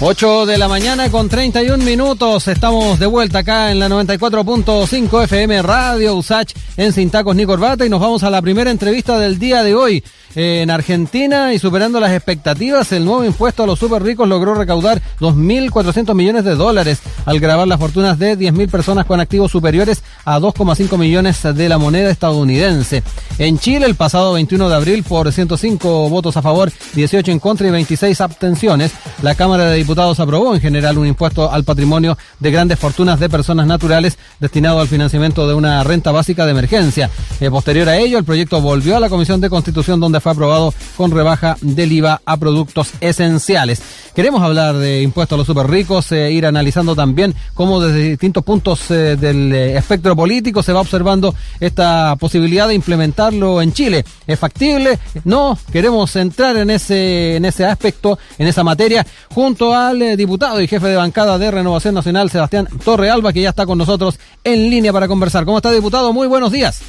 8 de la mañana con 31 minutos. Estamos de vuelta acá en la 94.5 FM Radio Usach en Sin Tacos ni Corbata y nos vamos a la primera entrevista del día de hoy. En Argentina y superando las expectativas, el nuevo impuesto a los super ricos logró recaudar 2.400 millones de dólares al grabar las fortunas de 10.000 personas con activos superiores a 2,5 millones de la moneda estadounidense. En Chile, el pasado 21 de abril, por 105 votos a favor, 18 en contra y 26 abstenciones, la Cámara de Diputados aprobó en general un impuesto al patrimonio de grandes fortunas de personas naturales destinado al financiamiento de una renta básica de emergencia. Eh, posterior a ello, el proyecto volvió a la Comisión de Constitución donde fue aprobado con rebaja del IVA a productos esenciales. Queremos hablar de impuestos a los super ricos, eh, ir analizando también cómo desde distintos puntos eh, del eh, espectro político se va observando esta posibilidad de implementarlo en Chile. ¿Es factible? No, queremos entrar en ese, en ese aspecto, en esa materia, junto al diputado y jefe de bancada de Renovación Nacional, Sebastián Torrealba, que ya está con nosotros en línea para conversar. ¿Cómo está, diputado? Muy buenos días.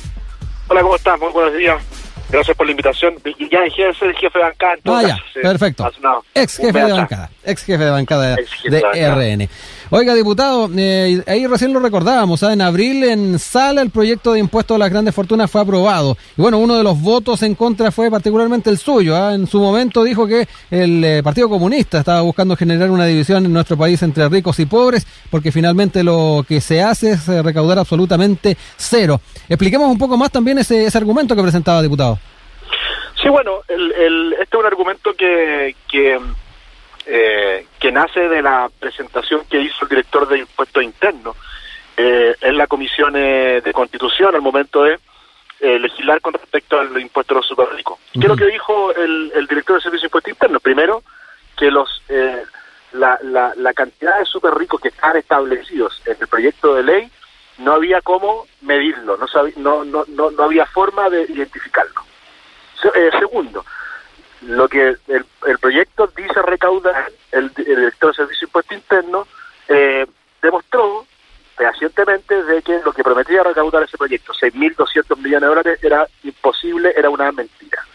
Hola, ¿cómo estás? Muy buenos días. Gracias por la invitación. Ya dejé de ser jefe de bancada. ah, ya, perfecto. Ex jefe de bancada. Ex jefe de bancada de, RN. Oiga, diputado, eh, ahí recién lo recordábamos, ¿ah? en abril en sala el proyecto de impuesto a las grandes fortunas fue aprobado. Y bueno, uno de los votos en contra fue particularmente el suyo. ¿ah? En su momento dijo que el eh, Partido Comunista estaba buscando generar una división en nuestro país entre ricos y pobres, porque finalmente lo que se hace es eh, recaudar absolutamente cero. Expliquemos un poco más también ese, ese argumento que presentaba, diputado. Sí, bueno, el, el, este es un argumento que, que, eh, que nace de la presentación que hizo el director de impuestos internos eh, en la comisión eh, de constitución al momento de eh, legislar con respecto al impuesto a los superricos. ¿Qué es lo que dijo el, el director de servicio de impuestos internos? Primero, que los eh, la, la, la cantidad de superricos que están establecidos en el proyecto de ley no había cómo medirlo, no, no, no, no, no había forma de identificarlo. Eh, segundo, lo que el, el, proyecto dice recaudar, el, director de Servicio de Impuesto Interno eh, demostró fehacientemente de que lo que prometía recaudar ese proyecto, 6.200 millones de dólares, era imposible, era una mentira.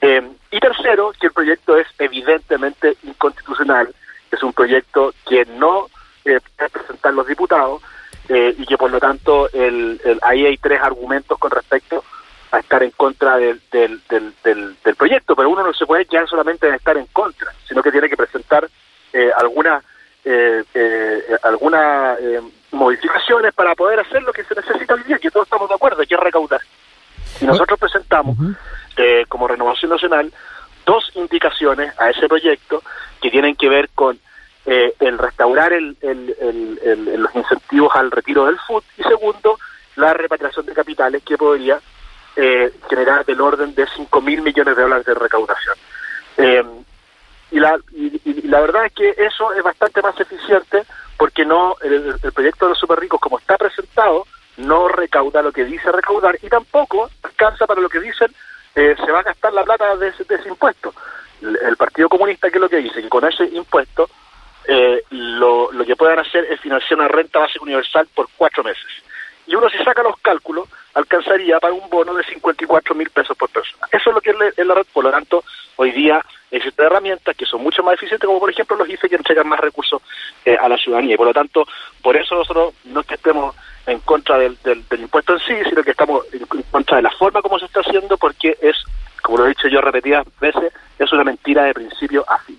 Eh, y tercero, que el proyecto es evidentemente inconstitucional, es un proyecto que no eh, puede presentar los diputados eh, y que por lo tanto el, el, ahí hay tres argumentos con respecto a estar en contra del, del, del, del, proyecto, pero uno no se puede quedar solamente en estar en contra, sino que tiene que presentar eh, alguna, eh, eh, algunas eh, modificaciones para poder hacer lo que se necesita hoy día, que todos estamos de acuerdo, que es recaudar. Y nosotros presentamos, eh, como Renovación Nacional, dos indicaciones a ese proyecto que tienen que ver con eh, el restaurar el, el, el, el, los incentivos al retiro del FUT y segundo, la repatriación de capitales que podría eh, generar del orden de 5 mil millones de dólares de recaudación. Eh, y, la, y, y, la verdad es que eso es bastante más eficiente porque no el, proyecto de los super ricos como está presentado no recauda lo que dice recaudar y tampoco alcanza para lo que dicen eh, se va a gastar la plata de ese, de ese impuesto. El, el, Partido Comunista, que es lo que dice? Que con ese impuesto eh, lo, lo que puedan hacer es financiar una renta básica universal por cuatro meses. Y uno si saca los cálculos, alcanzaría para un bono de 54 mil pesos por persona. Eso es lo que es la, red, por lo tanto, hoy día existen herramientas que son mucho más eficientes, como por ejemplo los IFE que entregan más recursos eh, a la ciudadanía. Y por lo tanto, por eso nosotros no es que estemos en contra del, del, impuesto en sí, sino que estamos en, en contra de la forma como se está haciendo, porque es, como lo he dicho yo repetidas veces, es una mentira de principio a fin.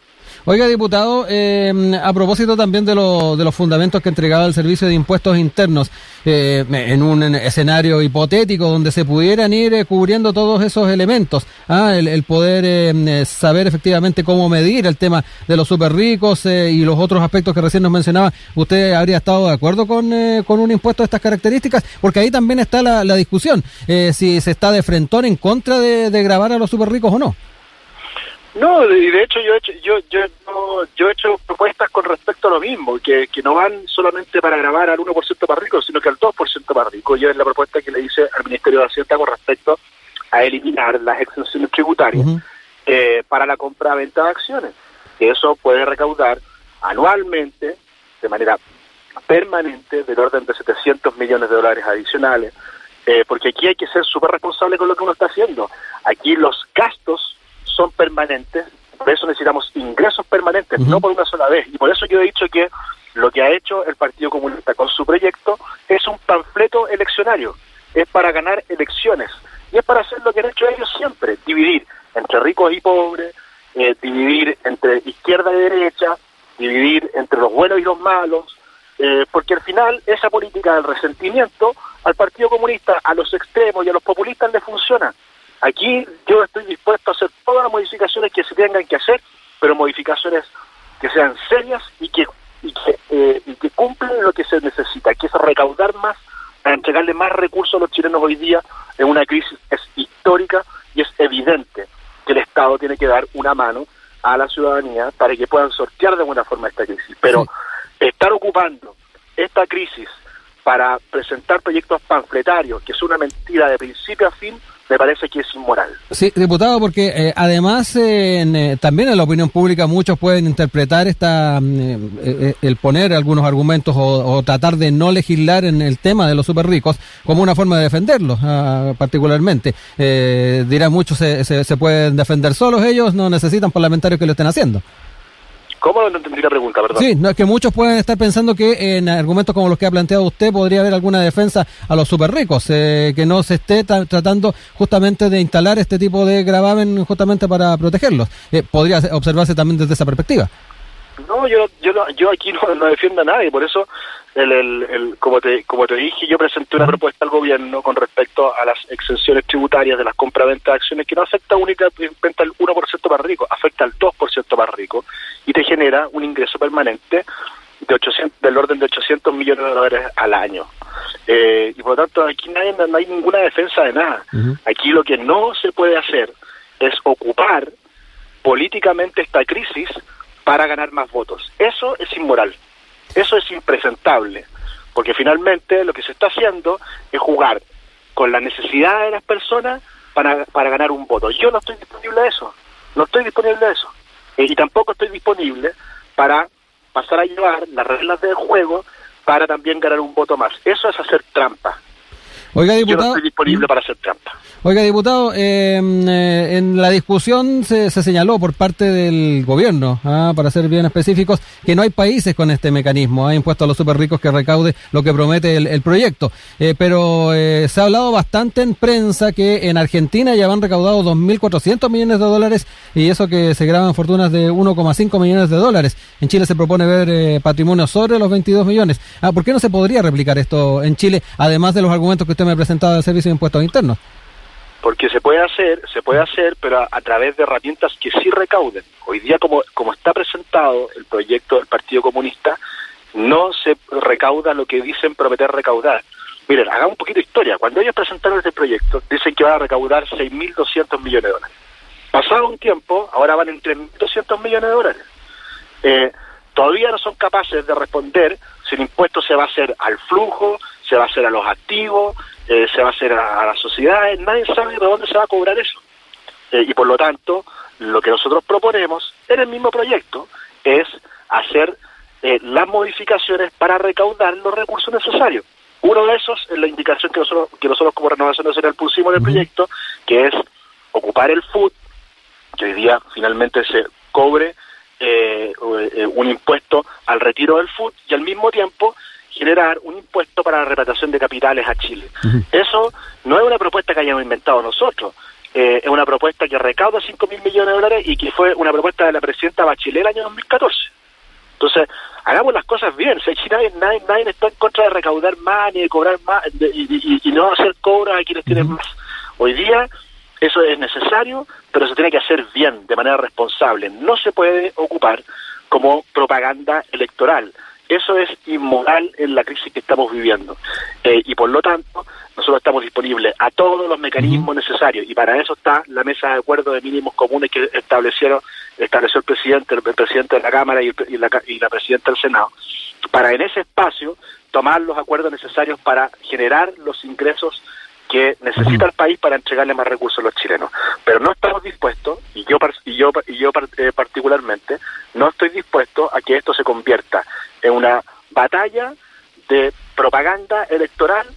Oiga, diputado, eh, a propósito también de, lo, de los fundamentos que entregaba el Servicio de Impuestos Internos, eh, en un escenario hipotético donde se pudieran ir eh, cubriendo todos esos elementos, ¿ah? el, el, poder eh, saber efectivamente cómo medir el tema de los super ricos eh, y los otros aspectos que recién nos mencionaba, ¿usted habría estado de acuerdo con, con un impuesto de estas características? Porque ahí también está la, la discusión, si se está de frentón en contra de, de grabar a los super ricos o no. No, y de hecho yo he hecho, yo, yo, yo he hecho propuestas con respecto a lo mismo, que, que no van solamente para grabar al 1% para ricos, sino que al 2% para ricos. Yo es la propuesta que le hice al Ministerio de Hacienda con respecto a eliminar las exenciones tributarias uh -huh. eh, para la compra-venta de acciones. Que eso puede recaudar anualmente, de manera permanente, del orden de 700 millones de dólares adicionales, eh, porque aquí hay que ser súper responsable con lo que uno está haciendo. Aquí los gastos son permanentes Por eso necesitamos ingresos permanentes, no por una sola vez. Y por eso yo he dicho que lo que ha hecho el Partido Comunista con su proyecto es un panfleto eleccionario, es para ganar elecciones y es para hacer lo que han hecho ellos siempre, dividir entre ricos y pobres, eh, dividir entre izquierda y derecha, dividir entre los buenos y los malos, eh, porque al final esa política del resentimiento al Partido Comunista, a los extremos y a los populistas le funciona. Aquí yo estoy dispuesto a hacer todas las modificaciones que se tengan que hacer, pero modificaciones que sean serias y que, y que, eh, y que cumplan lo que se necesita, que es recaudar más para entregarle más recursos a los chilenos hoy día en una crisis es histórica y es evidente que el Estado tiene que dar una mano a la ciudadanía para que puedan sortear de buena forma esta crisis. Pero estar ocupando esta crisis para presentar proyectos panfletarios, que es una mentira de principio a fin, me parece que es inmoral. Sí, diputado, porque eh, además eh, también en la opinión pública muchos pueden interpretar esta mm, eh, el poner algunos argumentos o, tratar de no legislar en el tema de los super ricos como una forma de defenderlos, ah, particularmente. dirán muchos se, se pueden defender solos ellos, no necesitan parlamentarios que lo estén haciendo. ¿Cómo no entendí la pregunta, verdad? Sí, no, es que muchos pueden estar pensando que en argumentos como los que ha planteado usted podría haber alguna defensa a los super ricos, eh, que no se esté tratando justamente de instalar este tipo de gravamen justamente para protegerlos. Eh, podría observarse también desde esa perspectiva. No, yo, yo, yo aquí no, no defiendo a nadie, por eso el, el, como te como te dije, yo presenté una propuesta al gobierno con respecto a las exenciones tributarias de las compraventas de acciones que no afecta únicamente al 1% más rico, afecta al 2% más rico y te genera un ingreso permanente de 800, del orden de 800 millones de dólares al año. Eh, y por lo tanto, aquí nadie, no hay ninguna defensa de nada. Aquí lo que no se puede hacer es ocupar políticamente esta crisis para ganar más votos. Eso es inmoral. Eso es impresentable, porque finalmente lo que se está haciendo es jugar con la necesidad de las personas para, para ganar un voto. Yo no estoy disponible a eso, no estoy disponible a eso. Eh, y tampoco estoy disponible para pasar a llevar las reglas del juego para también ganar un voto más. Eso es hacer trampa. Oiga, diputado. Yo no estoy disponible para hacer trampa. Oiga, diputado, em, eh, en la discusión se, señaló por parte del gobierno, ah, para ser bien específicos, que no hay países con este mecanismo, ha impuesto a los super ricos que recaude lo que promete el, proyecto. Eh, pero eh, se ha hablado bastante en prensa que en Argentina ya van recaudado 2.400 millones de dólares y eso que se graban fortunas de 1,5 millones de dólares. En Chile se propone ver patrimonio sobre los 22 millones. Ah, ¿Por qué no se podría replicar esto en Chile, además de los argumentos que usted me ha presentado del Servicio de Impuestos Internos? porque se puede hacer, se puede hacer, pero a, través de herramientas que sí recauden. Hoy día, como, como está presentado el proyecto del Partido Comunista, no se recauda lo que dicen prometer recaudar. Miren, hagamos un poquito de historia. Cuando ellos presentaron este proyecto, dicen que van a recaudar 6.200 millones de dólares. Pasado un tiempo, ahora van en 3.200 millones de dólares. Eh, todavía no son capaces de responder si el impuesto se va a hacer al flujo, se va a hacer a los activos, eh, se va a hacer a, las sociedades, nadie sabe de dónde se va a cobrar eso. Eh, y por lo tanto, lo que nosotros proponemos en el mismo proyecto es hacer eh, las modificaciones para recaudar los recursos necesarios. Uno de esos es la indicación que nosotros, que nosotros como Renovación Nacional pusimos en el proyecto, que es ocupar el FUD, que hoy día finalmente se cobre un impuesto al retiro del FUD y al mismo tiempo generar un impuesto para la repatriación de capitales a Chile. Eso no es una propuesta que hayamos inventado nosotros, eh, es una propuesta que recauda 5 mil millones de dólares y que fue una propuesta de la presidenta Bachelet el año 2014. Entonces, hagamos las cosas bien. Si nadie, nadie, nadie, está en contra de recaudar más ni de cobrar más y, no hacer cobros a quienes tienen más. Hoy día eso es necesario, pero se tiene que hacer bien, de manera responsable. No se puede ocupar como propaganda electoral. Eso es inmoral en la crisis que estamos viviendo. Eh, y por lo tanto, nosotros estamos disponibles a todos los mecanismos necesarios. Y para eso está la mesa de acuerdo de mínimos comunes que establecieron estableció el presidente, el presidente de la Cámara y, la, y la presidenta del Senado. Para en ese espacio tomar los acuerdos necesarios para generar los ingresos que necesita el país para entregarle más recursos a los chilenos. Pero no estamos dispuestos, y yo, y yo, y yo eh, particularmente, no estoy dispuesto a que esto se convierta en una batalla de propaganda electoral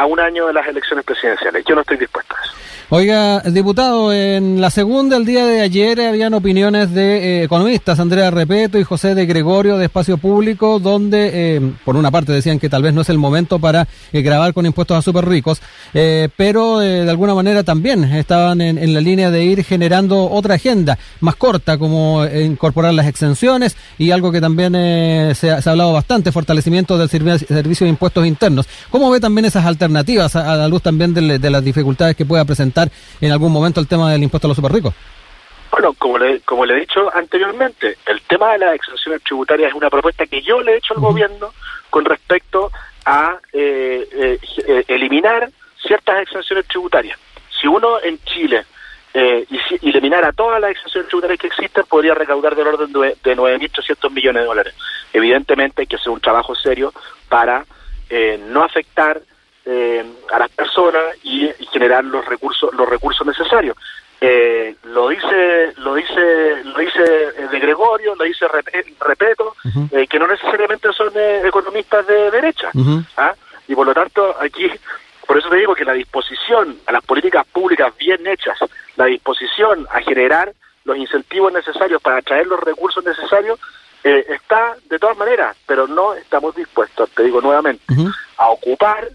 a un año de las elecciones presidenciales. Yo no estoy dispuesto a eso. Oiga, diputado, en la segunda, el día de ayer, habían opiniones de eh, economistas, Andrea Repeto y José de Gregorio de Espacio Público, donde, eh, por una parte, decían que tal vez no es el momento para eh, grabar con impuestos a súper ricos, pero de alguna manera también estaban en, la línea de ir generando otra agenda más corta, como incorporar las exenciones y algo que también se ha, hablado bastante, fortalecimiento del servicio de impuestos internos. ¿Cómo ve también esas alternativas a, la luz también de las dificultades que pueda presentar? en algún momento el tema del impuesto a los superricos. Bueno, como le, como le he dicho anteriormente, el tema de las exenciones tributarias es una propuesta que yo le he hecho al gobierno con respecto a eh, eh, eh, eliminar ciertas exenciones tributarias. Si uno en Chile eh, y eliminara todas las exenciones tributarias que existen, podría recaudar del orden de, de 9.800 millones de dólares. Evidentemente hay que hacer un trabajo serio para no afectar eh, a las personas y, generar los recursos los recursos necesarios. Eh, lo dice lo dice lo dice eh, de Gregorio, lo dice Repeto, que no necesariamente son economistas de derecha. ¿ah? Y por lo tanto aquí por eso te digo que la disposición a las políticas públicas bien hechas, la disposición a generar los incentivos necesarios para atraer los recursos necesarios, está de todas maneras, pero no estamos dispuestos, te digo nuevamente, a ocupar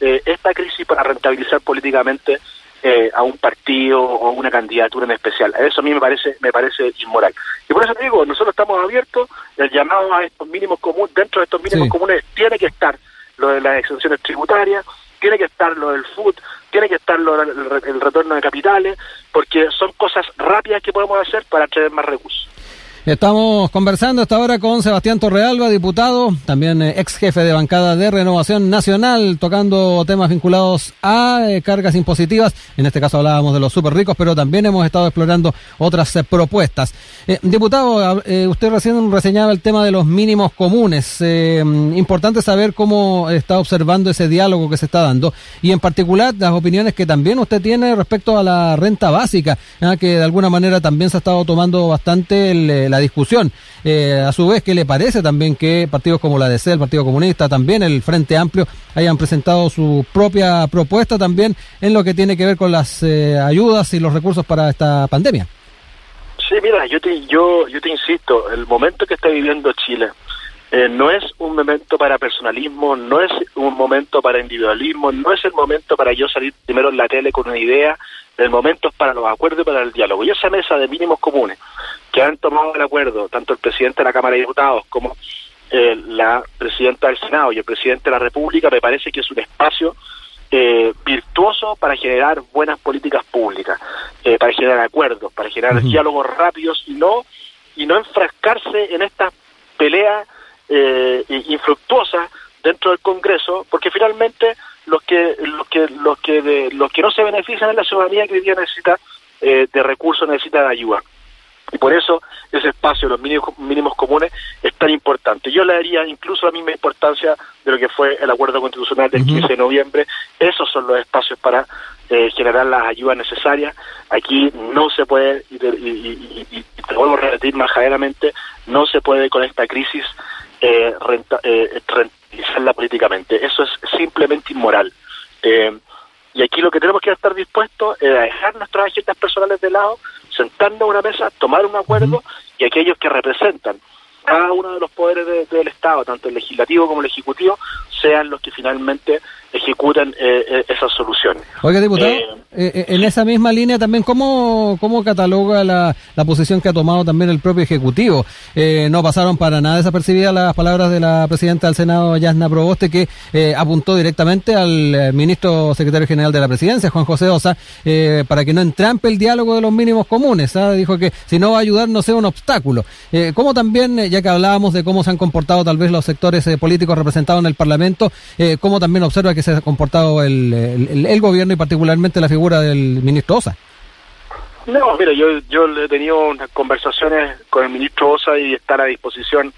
eh, esta crisis para rentabilizar políticamente eh, a un partido o una candidatura en especial. Eso a mí me parece me parece inmoral. Y por eso te digo, nosotros estamos abiertos, el llamado a estos mínimos comunes, dentro de estos mínimos comunes tiene que estar lo de las exenciones tributarias, tiene que estar lo del food, tiene que estar lo del el retorno de capitales, porque son cosas rápidas que podemos hacer para traer más recursos. Estamos conversando esta hora con Sebastián Torrealba, diputado, también eh, ex jefe de bancada de Renovación Nacional, tocando temas vinculados a eh, cargas impositivas. En este caso hablábamos de los súper ricos, pero también hemos estado explorando otras eh, diputado, usted recién reseñaba el tema de los mínimos comunes. importante saber cómo está observando ese diálogo que se está dando y en particular las opiniones que también usted tiene respecto a la renta básica, que de alguna manera también se ha estado tomando bastante el la discusión. Eh, a su vez, ¿qué le parece también que partidos como la DC, el Partido Comunista, también el Frente Amplio, hayan presentado su propia propuesta también en lo que tiene que ver con las eh, ayudas y los recursos para esta pandemia? Sí, mira, yo te, yo, yo te insisto, el momento que está viviendo Chile eh, no es un momento para personalismo, no es un momento para individualismo, no es el momento para yo salir primero en la tele con una idea, el momento es para los acuerdos y para el diálogo. Y esa mesa de mínimos comunes que han tomado el acuerdo, tanto el presidente de la Cámara de Diputados como eh, la presidenta del Senado y el presidente de la República, me parece que es un espacio eh, virtuoso para generar buenas políticas públicas, eh, para generar acuerdos, para generar diálogos rápidos y no y no enfrascarse en estas peleas infructuosas dentro del Congreso, porque finalmente los que los que los que de, los que no se benefician es la ciudadanía que hoy día necesita de recursos, necesita de ayuda. Y por eso espacio, los mínimos, mínimos comunes, es tan importante. Yo le daría incluso la misma importancia de lo que fue el acuerdo constitucional del 15 de noviembre. Esos son los espacios para eh, generar las ayudas necesarias. Aquí no se puede, y, te vuelvo a repetir majaderamente, no se puede con esta crisis eh, eh, rentabilizarla políticamente. Eso es simplemente inmoral. Eh, y aquí lo que tenemos que estar dispuestos es a dejar nuestras agendas personales de lado, sentarnos a una mesa, tomar un acuerdo y aquellos que representan cada uno de los poderes del Estado, tanto el legislativo como el ejecutivo, sean los que finalmente ejecuten eh, eh, esas soluciones. Oiga, diputado, eh, en esa misma línea también, ¿cómo, cómo cataloga la, la posición que ha tomado también el propio Ejecutivo? no pasaron para nada desapercibidas las palabras de la presidenta del Senado, Yasna Proboste, que apuntó directamente al ministro secretario general de la presidencia, Juan José Osa, para que no entrampe el diálogo de los mínimos comunes. ¿ah? Dijo que si no va a ayudar no sea un obstáculo. ¿Cómo también, ya que hablábamos de cómo se han comportado tal vez los sectores políticos representados en el Parlamento, cómo también observa que se ha comportado el, el, gobierno y particularmente la figura del ministro Osa. No, mira, yo, yo he tenido unas conversaciones con el ministro Osa y está a disposición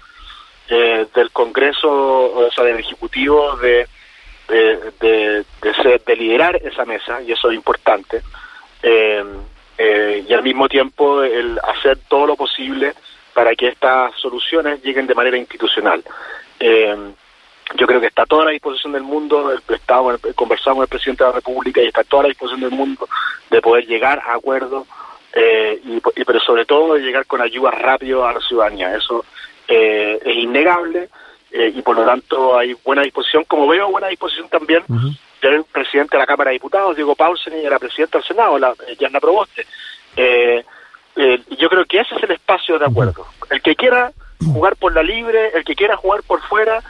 eh, del Congreso, o sea, del Ejecutivo, de, de, de, liderar esa mesa, y eso es importante, eh, eh, y al mismo tiempo el hacer todo lo posible para que estas soluciones lleguen de manera institucional. Yo creo que está a toda la disposición del mundo, el Estado, conversamos con el presidente de la República y está a toda la disposición del mundo de poder llegar a acuerdos, eh, y, pero sobre todo de llegar con ayuda rápido a la ciudadanía. Eso eh, es innegable eh, y por lo tanto hay buena disposición, como veo buena disposición también del presidente de la Cámara de Diputados, Diego Paulsen, y de la presidenta del Senado, la, Yana Proboste. yo creo que ese es el espacio de acuerdo. El que quiera jugar por la libre, el que quiera jugar por fuera,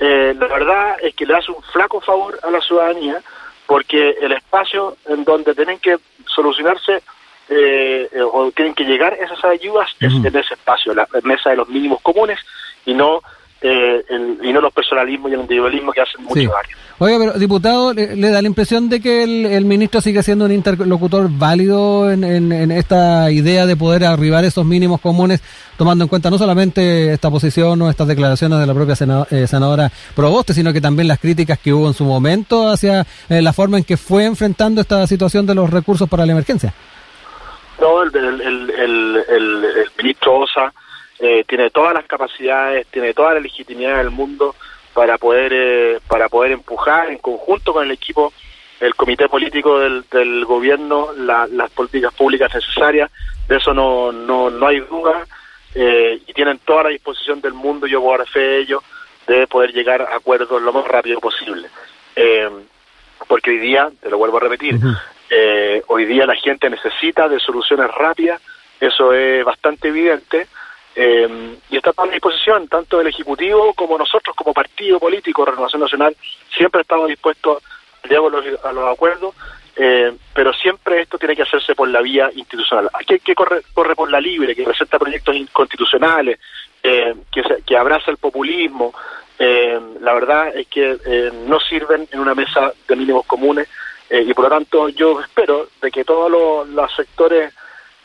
eh, la verdad es que le hace un flaco favor a la ciudadanía porque el espacio en donde tienen que solucionarse eh, o tienen que llegar esas ayudas es en ese espacio, la mesa de los mínimos comunes y no eh, y no los personalismos y el individualismo que hacen mucho daño. Oiga, pero diputado, ¿le, da la impresión de que el, ministro sigue siendo un interlocutor válido en, esta idea de poder arribar esos mínimos comunes, tomando en cuenta no solamente esta posición o estas declaraciones de la propia eh, senadora Proboste, sino que también las críticas que hubo en su momento hacia eh, la forma en que fue enfrentando esta situación de los recursos para la emergencia? No, el, el ministro Osa eh, tiene todas las capacidades, tiene toda la legitimidad del mundo para poder eh, para poder empujar en conjunto con el equipo, el comité político del, del gobierno, las políticas públicas necesarias. De eso no no, no hay duda eh, y tienen toda la disposición del mundo. Yo puedo dar fe de ello de poder llegar a acuerdos lo más rápido posible. porque hoy día, te lo vuelvo a repetir, hoy día la gente necesita de soluciones rápidas, eso es bastante evidente eh, y está a disposición, tanto el Ejecutivo como nosotros, como partido político, Renovación Nacional, siempre estamos dispuestos a llegar a los, acuerdos, eh, pero siempre esto tiene que hacerse por la vía institucional. Aquí que corre, corre por la libre, que presenta proyectos inconstitucionales, eh, que, que abraza el populismo. Eh, la verdad es que no sirven en una mesa de mínimos comunes y por lo tanto yo espero de que todos los sectores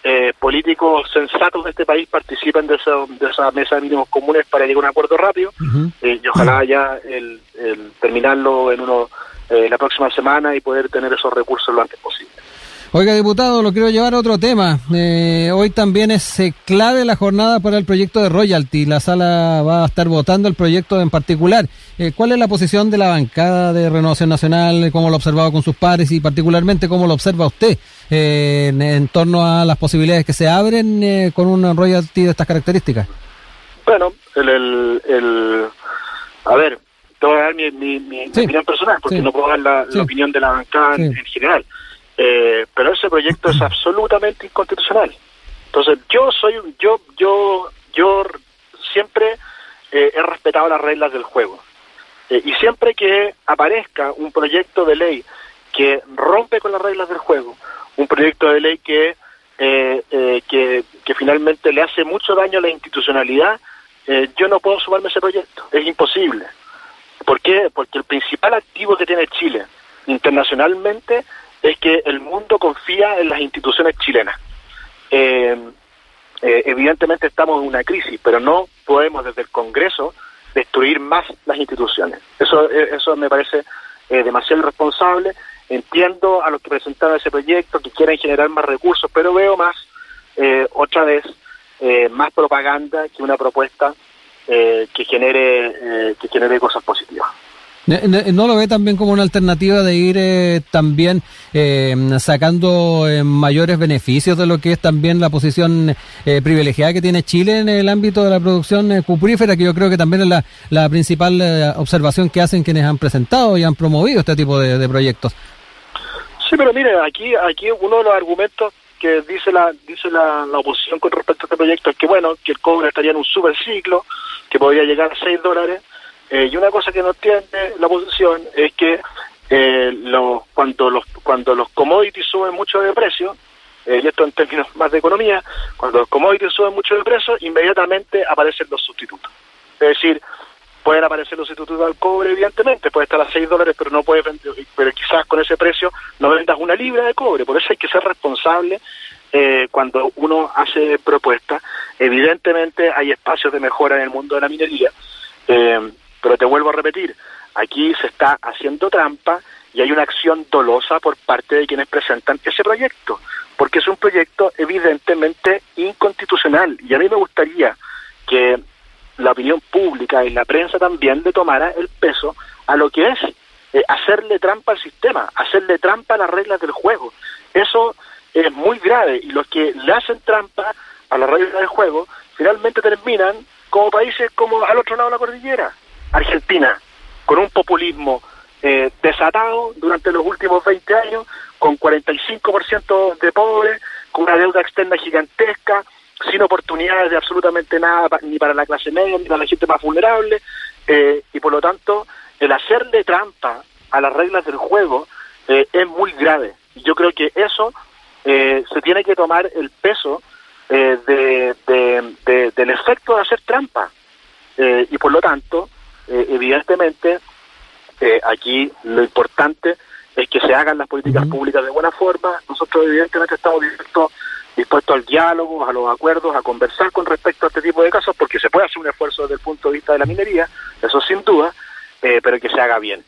eh, políticos sensatos de este país participen de esa, de esa mesa de mínimos comunes para llegar a un acuerdo rápido eh, y ojalá ya el, terminarlo en uno eh, la próxima semana y poder tener esos recursos lo antes posible. Oiga, diputado, lo quiero llevar a otro tema. Eh, hoy también es eh, clave la jornada para el proyecto de royalty. La sala va a estar votando el proyecto en particular. Eh, ¿Cuál es la posición de la bancada de Renovación Nacional? ¿Cómo lo ha observado con sus pares y particularmente cómo lo observa usted en, torno a las posibilidades que se abren con un royalty de estas características? Bueno, el, el, a ver, te voy a dar mi, mi, opinión personal porque no puedo dar la, opinión de la bancada en general. Eh, pero ese proyecto es absolutamente inconstitucional. Entonces, yo soy, yo, yo, yo siempre eh, he respetado las reglas del juego. Eh, y siempre que aparezca un proyecto de ley que rompe con las reglas del juego, un proyecto de ley que, que, que, finalmente le hace mucho daño a la institucionalidad, yo no puedo sumarme a ese proyecto. Es imposible. ¿Por qué? Porque el principal activo que tiene Chile internacionalmente es que el mundo confía en las instituciones chilenas. Eh, eh, evidentemente estamos en una crisis, pero no podemos desde el Congreso destruir más las instituciones. Eso, eh, eso me parece demasiado irresponsable. Entiendo a los que presentaron ese proyecto que quieren generar más recursos, pero veo más, otra vez, más propaganda que una propuesta que genere que genere cosas positivas. ¿No lo ve también como una alternativa de ir eh, también eh, sacando eh, mayores beneficios de lo que es también la posición privilegiada que tiene Chile en el ámbito de la producción cuprífera, que yo creo que también es la, la principal observación que hacen quienes han presentado y han promovido este tipo de, proyectos? Sí, pero mire, aquí, aquí uno de los argumentos que dice la dice la, oposición con respecto a este proyecto es que, bueno, que el cobre estaría en un superciclo, que podría llegar a 6 dólares, eh, y una cosa que no entiende la oposición es que eh, cuando los cuando los commodities suben mucho de precio, eh, y esto en términos más de economía, cuando los commodities suben mucho de precio, inmediatamente aparecen los sustitutos. Es decir, pueden aparecer los sustitutos al cobre, evidentemente, puede estar a 6 dólares, pero no puede pero quizás con ese precio no vendas una libra de cobre. Por eso hay que ser responsable cuando uno hace propuestas. Evidentemente hay espacios de mejora en el mundo de la minería. Eh, pero te vuelvo a repetir, aquí se está haciendo trampa y hay una acción dolosa por parte de quienes presentan ese proyecto, porque es un proyecto evidentemente inconstitucional. Y a mí me gustaría que la opinión pública y la prensa también le tomara el peso a lo que es eh, hacerle trampa al sistema, hacerle trampa a las reglas del juego. Eso es muy grave y los que le hacen trampa a las reglas del juego finalmente terminan como países como al otro lado de la cordillera, Argentina, con un populismo eh, desatado durante los últimos 20 años, con 45% de pobres, con una deuda externa gigantesca, sin oportunidades de absolutamente nada ni para la clase media ni para la gente más vulnerable, eh, y por lo tanto el hacerle trampa a las reglas del juego eh, es muy grave. Yo creo que eso eh, se tiene que tomar el peso eh, de, del efecto de hacer trampa. y por lo tanto, evidentemente, aquí lo importante es que se hagan las políticas públicas de buena forma. Nosotros evidentemente estamos dispuestos dispuesto al diálogo, a los acuerdos, a conversar con respecto a este tipo de casos, porque se puede hacer un esfuerzo desde el punto de vista de la minería, eso sin duda, eh, pero que se haga bien.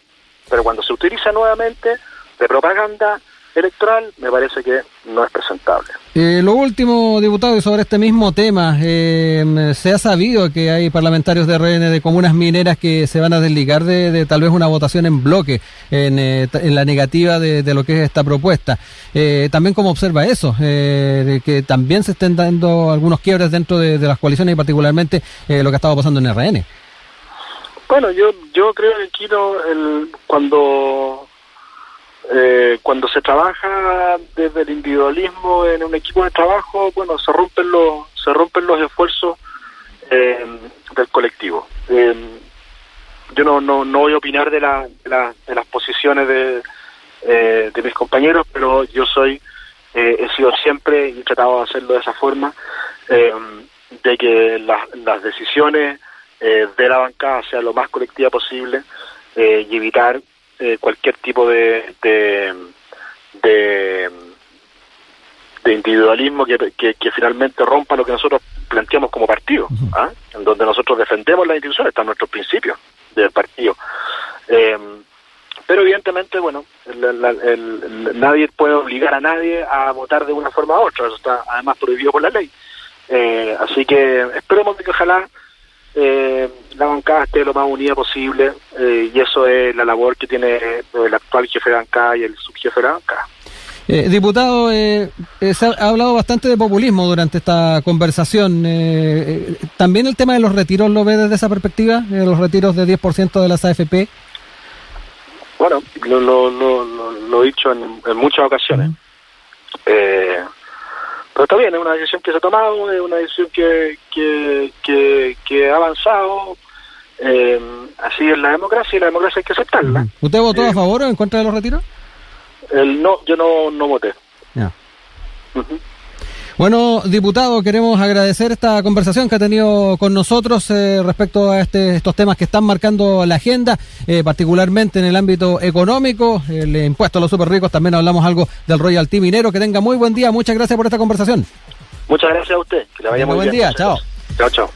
Pero cuando se utiliza nuevamente de propaganda electoral, me parece que no es presentable. Eh, lo último, diputado, y sobre este mismo tema, eh, se ha sabido que hay parlamentarios de RN de comunas mineras que se van a desligar de, tal vez una votación en bloque en, en la negativa de, lo que es esta propuesta. también cómo observa eso, de que también se estén dando algunos quiebres dentro de, las coaliciones y particularmente lo que ha estado pasando en RN. Bueno, yo yo creo que aquí el, cuando eh, cuando se trabaja desde el individualismo en un equipo de trabajo, bueno, se rompen los se rompen los esfuerzos eh, del colectivo. Eh, yo no, no, no voy a opinar de, la, de, las posiciones de, de mis compañeros, pero yo soy he sido siempre y he tratado de hacerlo de esa forma de que las, las decisiones eh, de la bancada sea lo más colectiva posible eh, y evitar eh, cualquier tipo de, de, de, individualismo que, que, finalmente rompa lo que nosotros planteamos como partido, ¿ah? en donde nosotros defendemos las instituciones, están nuestros principios del partido. pero evidentemente, bueno, nadie puede obligar a nadie a votar de una forma u otra, eso está además prohibido por la ley. así que esperemos que ojalá eh, la bancada esté lo más unida posible eh, y eso es la labor que tiene el actual jefe de bancada y el subjefe de la bancada. Eh, diputado, eh, se ha hablado bastante de populismo durante esta conversación. ¿También el tema de los retiros lo ve desde esa perspectiva? los retiros de 10% de las AFP. Bueno, lo, lo, he dicho en, muchas ocasiones. Pero está bien, es una decisión que se ha tomado, es una decisión que, que, ha avanzado. Eh, así es la democracia y la democracia hay que aceptarla. ¿Usted votó a eh, favor o en contra de los retiros? El, no, yo no, no voté. Ya. Bueno, diputado, queremos agradecer esta conversación que ha tenido con nosotros eh, respecto a este, estos temas que están marcando la agenda, eh, particularmente en el ámbito económico, el impuesto a los super ricos, también hablamos algo del royalty minero. Que tenga muy buen día, muchas gracias por esta conversación. Muchas gracias a usted, que le vaya muy, buen día, chao. Chao, chao.